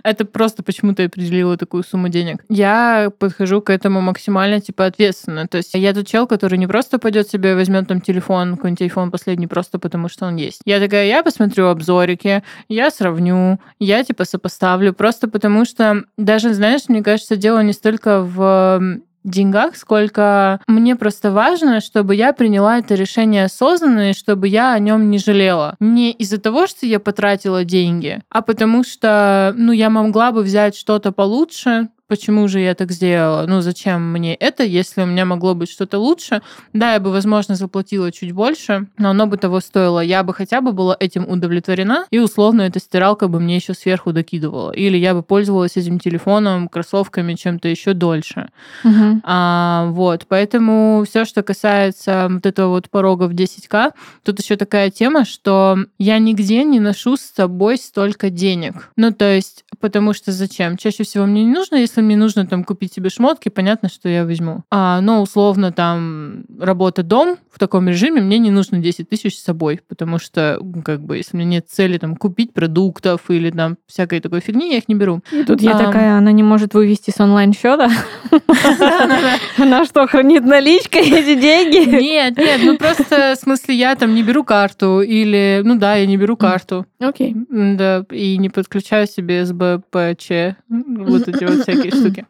это просто почему-то я определила такую сумму денег. Я подхожу к этому максимально, типа, ответственно. То есть я тот чел, который не просто пойдет себе и возьмет там телефон, какой-нибудь телефон последний, просто потому что он есть. Я такая, я посмотрю обзорики, я сравню, я, типа, сопоставлю, просто потому что даже, знаешь, мне кажется, дело не столько в деньгах, сколько мне просто важно, чтобы я приняла это решение осознанно, и чтобы я о нем не жалела. Не из-за того, что я потратила деньги, а потому что, ну, я могла бы взять что-то получше, Почему же я так сделала? Ну, зачем мне это, если у меня могло быть что-то лучше? Да, я бы, возможно, заплатила чуть больше, но оно бы того стоило. Я бы хотя бы была этим удовлетворена, и условно эта стиралка бы мне еще сверху докидывала. Или я бы пользовалась этим телефоном, кроссовками, чем-то еще дольше. Мгм. А, вот, поэтому все, что касается вот этого вот порога в 10к, тут еще такая тема, что я нигде не ношу с собой столько денег. Ну, то есть, потому что зачем? Чаще всего мне не нужно, если мне нужно там купить себе шмотки, понятно, что я возьму. А, но условно там работа-дом в таком режиме, мне не нужно 10 тысяч с собой, потому что, как бы, если у меня нет цели там купить продуктов или там всякой такой фигни, я их не беру. И тут я Ам. такая, она не может вывести с онлайн-счета. <laughs> Она что, хранит наличкой эти деньги? Нет, нет, ну просто в смысле я там не беру карту или, ну да, я не беру карту, Окей. Да, и не подключаю себе СБПЧ, вот эти вот всякие штуки.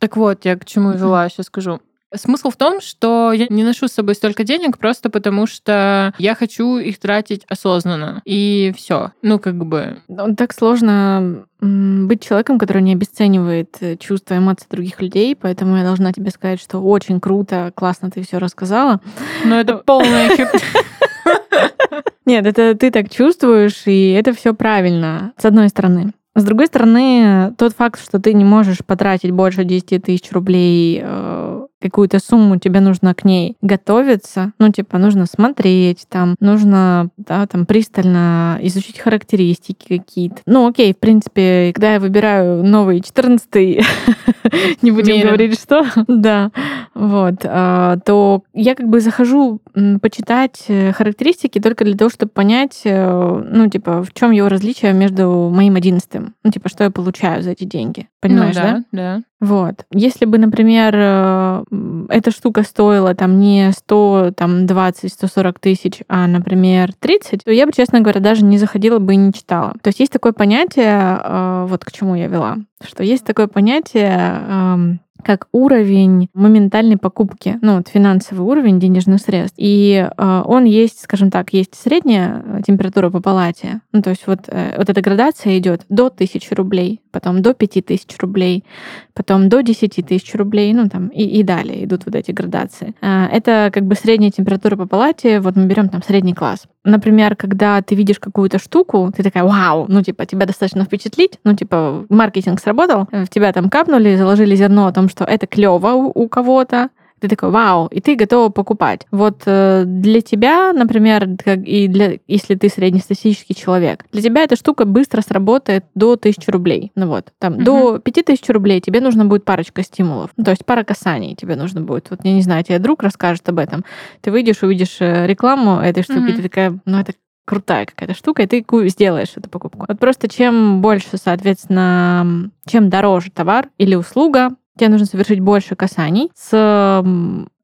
Так вот, я к чему вела, сейчас скажу. Смысл в том, что я не ношу с собой столько денег просто потому, что я хочу их тратить осознанно. И все. Ну, как бы... Так сложно быть человеком, который не обесценивает э, чувства и эмоции других людей, поэтому я должна тебе сказать, что очень круто, классно ты все рассказала. Ну, это полная. <laughs> Нет, это ты так чувствуешь, и это все правильно, с одной стороны. С другой стороны, тот факт, что ты не можешь потратить больше 10 тысяч рублей э, какую-то сумму, тебе нужно к ней готовиться, ну, типа, нужно смотреть, там, нужно, да, там, пристально изучить характеристики какие-то. Ну, окей, в принципе, когда я выбираю новый 14 <laughs> не будем говорить, что, да, вот, а, то я как бы захожу почитать э, характеристики только для того, чтобы понять, э, ну, типа, в чем его различие между моим одиннадцатым, ну, типа, что я получаю за эти деньги. Понимаешь, ну, да? Да, Вот. Если бы, например, э, эта штука стоила там не 100, там 20, 140 тысяч, а, например, 30, то я бы, честно говоря, даже не заходила бы и не читала. То есть есть такое понятие, э, вот к чему я вела, что есть такое понятие эм, как уровень моментальной покупки, ну, вот финансовый уровень денежных средств. И э, он есть, скажем так, есть средняя температура по палате. Ну, то есть вот, э, вот эта градация идет до 1000 рублей, потом до 5000 рублей, потом до 10 тысяч рублей, ну, там, и, и далее идут вот эти градации. Э, это как бы средняя температура по палате, вот мы берем там средний класс. Например, когда ты видишь какую-то штуку, ты такая, вау, ну, типа, тебя достаточно впечатлить, ну, типа, маркетинг сработал, в тебя там капнули, заложили зерно о том, что это клево у, кого-то, ты такой, вау, и ты готова покупать. Вот э, для тебя, например, как и для, если ты среднестатистический человек, для тебя эта штука быстро сработает до 1000 рублей. Ну вот, там, угу. до 5000 рублей тебе нужно будет парочка стимулов. Ну, то есть пара касаний тебе нужно будет. Вот, я не знаю, тебе друг расскажет об этом. Ты выйдешь, увидишь э, рекламу этой штуки, угу. ты такая, ну, это крутая какая-то штука, и ты сделаешь эту покупку. Вот просто чем больше, соответственно, чем дороже товар или услуга, тебе нужно совершить больше касаний с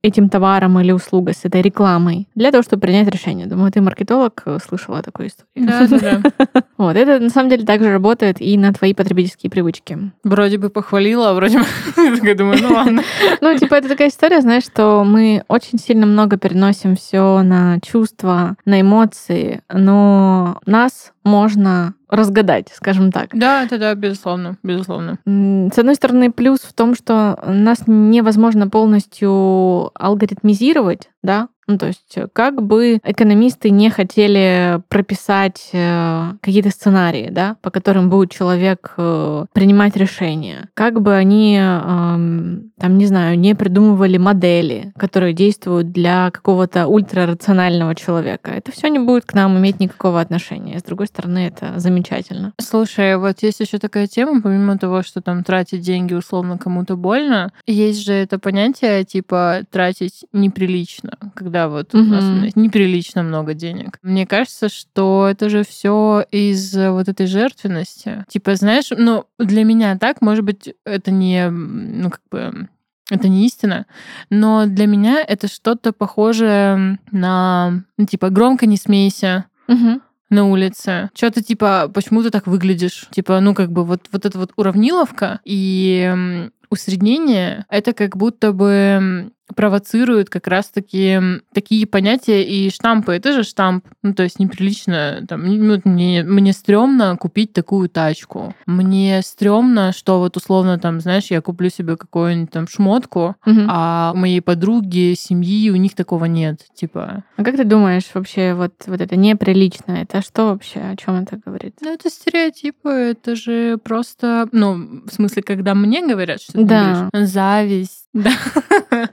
этим товаром или услугой, с этой рекламой, для того, чтобы принять решение. Думаю, ты маркетолог, э, слышала такую историю. Да, да, да. <laughs> Вот, это на самом деле также работает и на твои потребительские привычки. Вроде бы похвалила, а вроде бы... <laughs> Думаю, ну ладно. <laughs> Ну, типа, это такая история, знаешь, что мы очень сильно много переносим все на чувства, на эмоции, но нас можно разгадать, скажем так. Да, это да, безусловно, безусловно. С одной стороны, плюс в том, что нас невозможно полностью алгоритмизировать, да, ну, то есть, э, как бы экономисты не хотели прописать э, какие-то сценарии, да, по которым будет человек э, принимать решения, как бы они, там, не знаю, не придумывали модели, которые действуют для какого-то ультрарационального человека. Это все не будет к нам иметь никакого отношения. С другой стороны, это замечательно. Слушай, вот есть еще такая тема, помимо того, что там тратить деньги условно кому-то больно, есть же это понятие типа тратить неприлично, когда когда вот угу. у нас неприлично много денег. Мне кажется, что это же все из вот этой жертвенности. Типа, знаешь, ну, для меня так, может быть, это не, ну, как бы, это не истина, но для меня это что-то похожее на, ну, типа, громко не смейся. Угу на улице. Что-то типа, почему ты так выглядишь? Типа, ну, как бы вот, вот эта вот уравниловка и усреднение, это как будто бы провоцируют как раз-таки такие понятия и штампы. Это же штамп. Ну, то есть неприлично. Там, ну, мне, мне стрёмно купить такую тачку. Мне стрёмно, что вот условно там, знаешь, я куплю себе какую-нибудь там шмотку, угу. а у моей подруги, семьи, у них такого нет. Типа. А как ты думаешь вообще вот, вот это неприлично? Это что вообще? О чем это говорит? Ну, это стереотипы. Это же просто... Ну, в смысле, когда мне говорят, что да. зависть, да.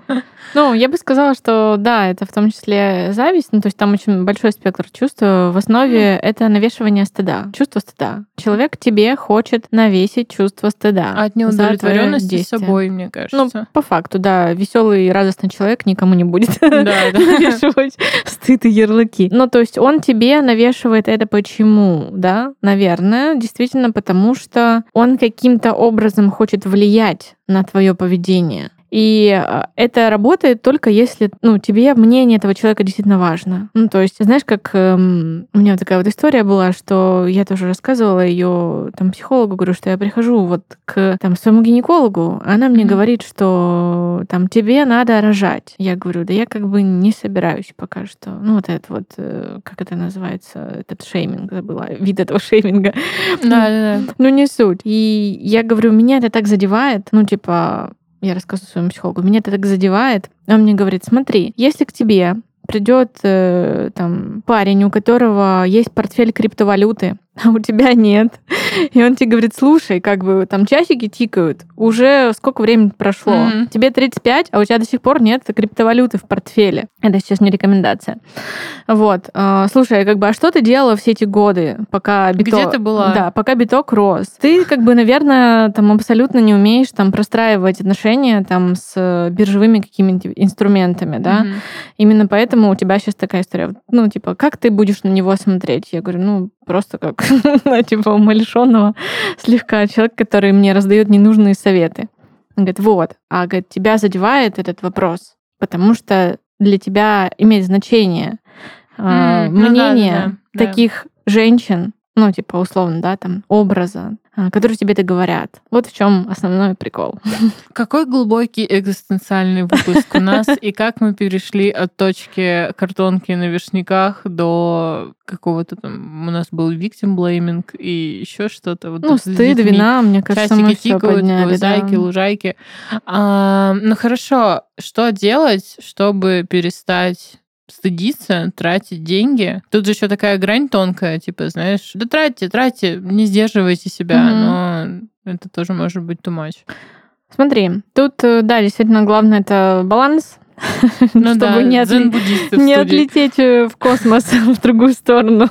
<laughs> Ну, я бы сказала, что да, это в том числе зависть, ну, то есть там очень большой спектр чувств. В основе это навешивание стыда, чувство стыда. Человек тебе хочет навесить чувство стыда. От неудовлетворенности собой, мне кажется. Ну, по факту, да. Веселый и радостный человек никому не будет <laughs> навешивать стыд и ярлыки. Ну, то есть он тебе навешивает это почему, да? Наверное, действительно потому, что он каким-то образом хочет влиять на твое поведение. И а, это работает только если, ну, тебе мнение этого человека действительно важно. Ну, то есть, знаешь, как эм, у меня вот такая вот история была, что я тоже рассказывала ее там психологу, говорю, что я прихожу вот к там своему гинекологу, она мне mm-hmm. говорит, что там тебе надо рожать. Я говорю, да я как бы не собираюсь пока что. Ну, вот это вот, э, как это называется, этот шейминг, забыла, вид этого <laughs> шейминга. Да, да, да. Ну, не суть. И я говорю, меня это так задевает, ну, типа, я рассказываю своему психологу, меня это так задевает. Он мне говорит, смотри, если к тебе придет э, там парень, у которого есть портфель криптовалюты, а у тебя нет. И он тебе говорит, слушай, как бы там часики тикают, уже сколько времени прошло? Mm-hmm. Тебе 35, а у тебя до сих пор нет криптовалюты в портфеле. Это сейчас не рекомендация. Вот. А, слушай, как бы, а что ты делала все эти годы, пока биток... Где ты была? Да, пока биток рос. Ты, как бы, наверное, там абсолютно не умеешь там простраивать отношения там с биржевыми какими-нибудь инструментами, да? Mm-hmm. Именно поэтому у тебя сейчас такая история. Ну, типа, как ты будешь на него смотреть? Я говорю, ну, просто как, <laughs> ну, типа, умалишенного слегка человек, который мне раздает ненужные советы. Он говорит, вот, а говорит, тебя задевает этот вопрос, потому что для тебя имеет значение mm, мнение ну да, да, таких женщин, ну, типа, условно, да, там, образа, а, которые тебе это говорят. Вот в чем основной прикол. <laughs> Какой глубокий экзистенциальный выпуск у нас, и как мы перешли от точки картонки на вишняках до какого-то там... У нас был victim blaming и еще что-то. Вот ну, стыд, вина, мне кажется, мы все подняли. Лужайки, да. лужайки. А, ну, хорошо, что делать, чтобы перестать стыдиться, тратить деньги. Тут же еще такая грань тонкая, типа, знаешь, да тратьте, тратьте, не сдерживайте себя, mm-hmm. но это тоже может быть too much. Смотри, тут, э, да, действительно, главное это баланс, <laughs> ну чтобы да, не, отли... не отлететь э, в космос <laughs> в другую сторону.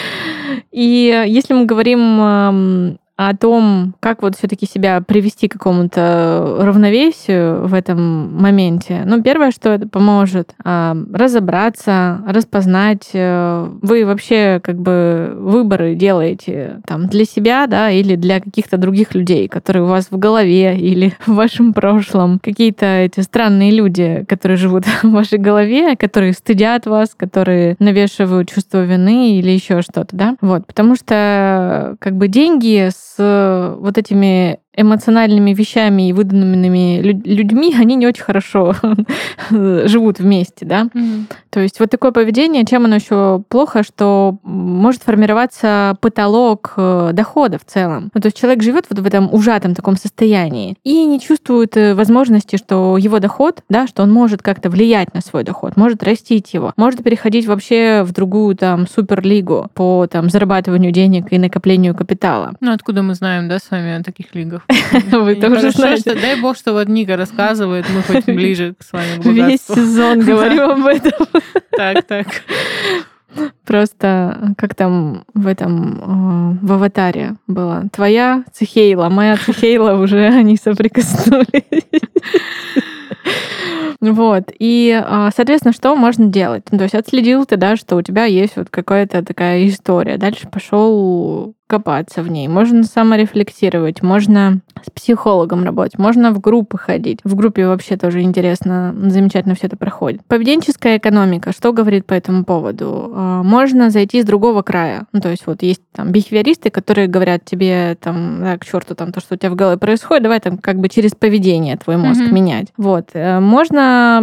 <laughs> И если мы говорим о том, как вот все-таки себя привести к какому-то равновесию в этом моменте. Ну, первое, что это поможет, а, разобраться, распознать. Э, вы вообще как бы выборы делаете там для себя, да, или для каких-то других людей, которые у вас в голове или <laughs> в вашем прошлом. Какие-то эти странные люди, которые живут <laughs> в вашей голове, которые стыдят вас, которые навешивают чувство вины или еще что-то, да. Вот, потому что как бы деньги с с вот этими эмоциональными вещами и выданными людьми, <laughs> они не очень хорошо <laughs> живут вместе, да. Mm-hmm. То есть вот такое поведение, чем оно еще плохо, что может формироваться потолок э, дохода в целом. Ну, то есть человек живет вот в этом ужатом таком состоянии и не чувствует э, возможности, что его доход, да, что он может как-то влиять на свой доход, может растить его, может переходить вообще в другую там суперлигу по там зарабатыванию денег и накоплению капитала. Ну откуда мы знаем, да, с вами о таких лигах? <laughs> Вы тоже знаете. Дай бог, что вот Ника рассказывает, мы хоть <laughs> ближе с вами к Весь сезон <laughs> говорю об этом. Так, так. Просто как там в этом в аватаре было. Твоя Цихейла, моя Цихейла уже они соприкоснулись. Вот. И, а, соответственно, что можно делать? Ну, то есть отследил ты, да, что у тебя есть вот какая-то такая история. Дальше пошел копаться в ней, можно саморефлексировать, можно с психологом работать, можно в группы ходить. В группе вообще тоже интересно, замечательно все это проходит. Поведенческая экономика, что говорит по этому поводу? А, можно зайти с другого края. Ну, то есть вот есть там бихевиористы, которые говорят тебе там, да, к черту там то, что у тебя в голове происходит, давай там как бы через поведение твой мозг mm-hmm. менять. Вот. Э, можно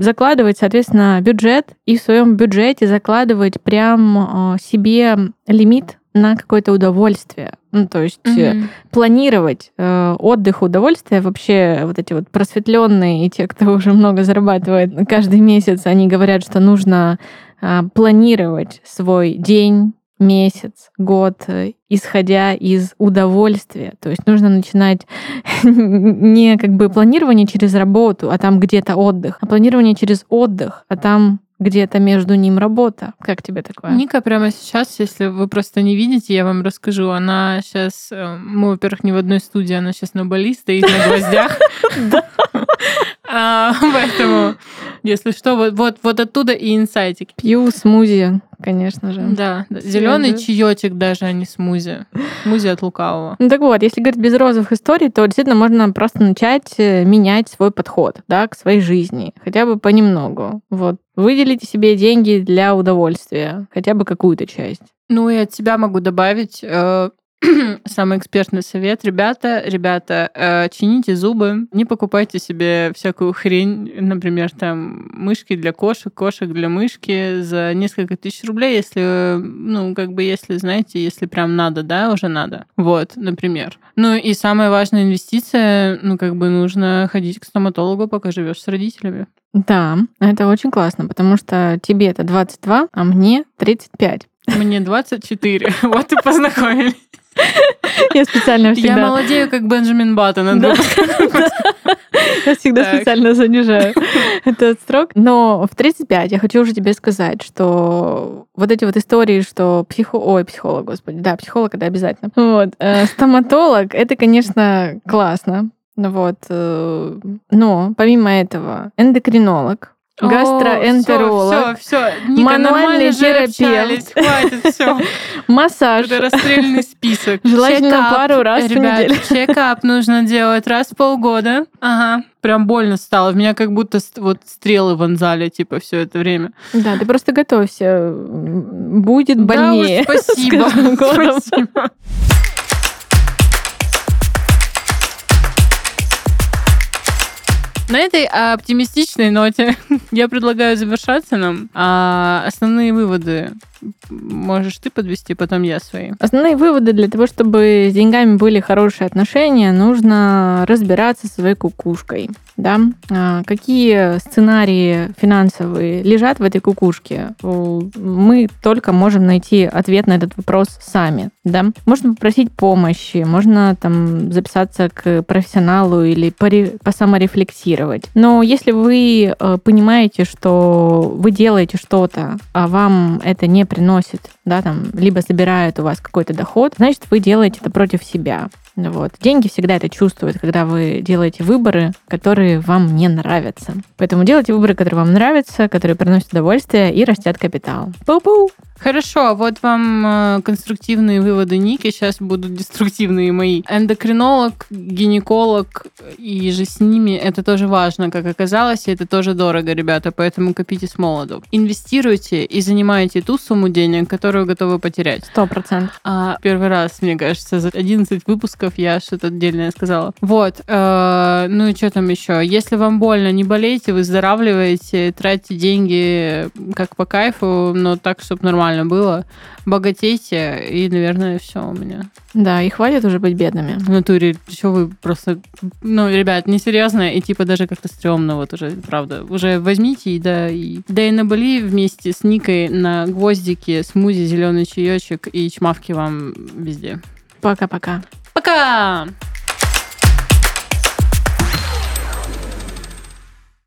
закладывать, соответственно, бюджет и в своем бюджете закладывать прям а, себе лимит на какое-то удовольствие. Ну, то есть mm-hmm. планировать э, отдых, удовольствие, вообще вот эти вот просветленные и те, кто <laughs> уже много зарабатывает каждый месяц, они говорят, что нужно э, планировать свой день, месяц, год, э, исходя из удовольствия. То есть нужно начинать <laughs> не как бы планирование через работу, а там где-то отдых, а планирование через отдых, а там где-то между ним работа. Как тебе такое? Ника прямо сейчас, если вы просто не видите, я вам расскажу. Она сейчас, э, мы, во-первых, не в одной студии, она сейчас на Бали стоит на гвоздях. <laughs> А, <laughs> поэтому, если что, вот, вот, вот оттуда и инсайтики. Пью смузи, конечно же. Да, да. зеленый чаечек даже, а не смузи. Смузи от лукавого. Ну так вот, если говорить без розовых историй, то действительно можно просто начать э, менять свой подход да, к своей жизни, хотя бы понемногу. Вот. Выделите себе деньги для удовольствия, хотя бы какую-то часть. Ну и от себя могу добавить, э, <clears throat> самый экспертный совет. Ребята, ребята, э, чините зубы, не покупайте себе всякую хрень, например, там мышки для кошек, кошек для мышки за несколько тысяч рублей, если, ну, как бы, если, знаете, если прям надо, да, уже надо. Вот, например. Ну и самая важная инвестиция, ну, как бы нужно ходить к стоматологу, пока живешь с родителями. Да, это очень классно, потому что тебе это 22, а мне 35. Мне 24. <laughs> Вот и познакомились. <laughs> Я специально всегда... Я молодею, как Бенджамин Баттон. Да. <laughs> Я всегда Так. специально занижаю <laughs> этот срок. Но в 35 я хочу уже тебе сказать, что вот эти вот истории, что психо... Ой, психолог, господи, да, психолог это обязательно. Вот. э, Стоматолог, это, конечно, классно. Вот. э, Но помимо этого, эндокринолог, гастроэнтеролог, Все, все, Ника, мануальный терапевт. Хватит, все. <laughs> массаж. Это расстрельный список. <laughs> Желательно Чекап. пару раз в неделю. <laughs> чекап нужно делать раз в полгода. Ага. Прям больно стало. В меня как будто вот стрелы вонзали, типа, все это время. Да, ты просто готовься. Будет больнее. Да уж, спасибо. Спасибо. На этой оптимистичной ноте <laughs> я предлагаю завершаться нам. А основные выводы можешь ты подвести, потом я свои. Основные выводы для того, чтобы с деньгами были хорошие отношения, нужно разбираться со своей кукушкой. Да? А, Какие сценарии финансовые лежат в этой кукушке? Мы только можем найти ответ на этот вопрос сами. Да? Можно попросить помощи, можно там записаться к профессионалу или посаморефлексировать. Но если вы э, понимаете, что вы делаете что-то, а вам это не приносит, да, там, либо забирает у вас какой-то доход, значит, вы делаете это против себя. Вот. Деньги всегда это чувствуют, когда вы делаете выборы, которые вам не нравятся. Поэтому делайте выборы, которые вам нравятся, которые приносят удовольствие и растят капитал. Пу-пу! Хорошо, вот вам э, конструктивные выводы Ники, сейчас будут деструктивные мои. Эндокринолог, гинеколог и же с ними, это тоже важно, как оказалось, и это тоже дорого, ребята, поэтому копите с молоду. Инвестируйте и занимайте ту сумму денег, которую готовы потерять. Сто процентов. А, первый раз, мне кажется, за 11 выпусков я что-то отдельное сказала. Вот. э, ну и что там еще? Если вам больно, не болейте, выздоравливайте, тратьте деньги как по кайфу, но так, чтобы нормально было. Богатейте, и, наверное, все у меня. Да, и хватит уже быть бедными. В натуре, что вы просто... Ну, ребят, несерьезно, и типа даже как-то стрёмно, вот уже, правда. Уже возьмите и да, и... Да и на Бали вместе с Никой на гвоздике, смузи, зеленый чаечек и чмавки вам везде. Пока-пока. Пока!